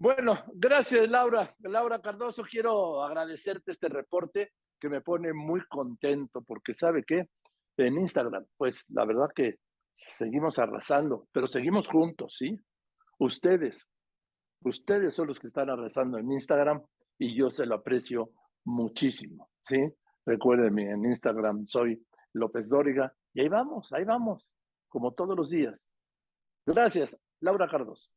Bueno, gracias Laura. Laura Cardoso, quiero agradecerte este reporte que me pone muy contento porque sabe que en Instagram, pues la verdad que seguimos arrasando, pero seguimos juntos, ¿sí? Ustedes, ustedes son los que están arrasando en Instagram y yo se lo aprecio muchísimo, ¿sí? Recuérdenme, en Instagram soy López Dóriga y ahí vamos, ahí vamos, como todos los días. Gracias, Laura Cardoso.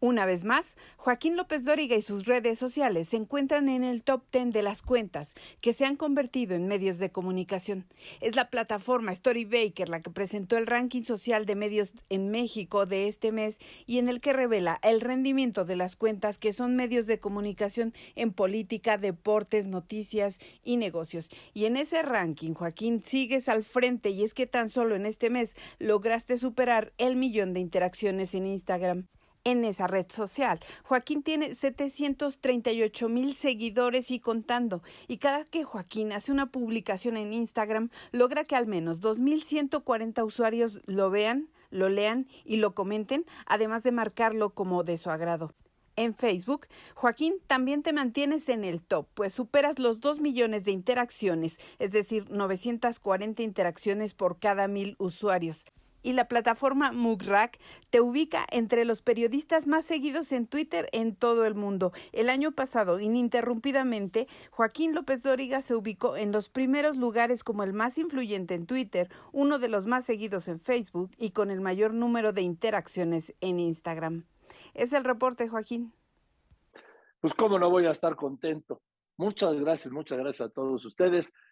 Una vez más, Joaquín López Dóriga y sus redes sociales se encuentran en el top 10 de las cuentas que se han convertido en medios de comunicación. Es la plataforma Storybaker la que presentó el ranking social de medios en México de este mes y en el que revela el rendimiento de las cuentas que son medios de comunicación en política, deportes, noticias y negocios. Y en ese ranking, Joaquín, sigues al frente y es que tan solo en este mes lograste superar el millón de interacciones en Instagram en esa red social. Joaquín tiene 738 mil seguidores y contando, y cada que Joaquín hace una publicación en Instagram, logra que al menos 2.140 usuarios lo vean, lo lean y lo comenten, además de marcarlo como de su agrado. En Facebook, Joaquín, también te mantienes en el top, pues superas los 2 millones de interacciones, es decir, 940 interacciones por cada mil usuarios y la plataforma Mugrack te ubica entre los periodistas más seguidos en Twitter en todo el mundo. El año pasado, ininterrumpidamente, Joaquín López Dóriga se ubicó en los primeros lugares como el más influyente en Twitter, uno de los más seguidos en Facebook y con el mayor número de interacciones en Instagram. Es el reporte, Joaquín. Pues cómo no voy a estar contento. Muchas gracias, muchas gracias a todos ustedes.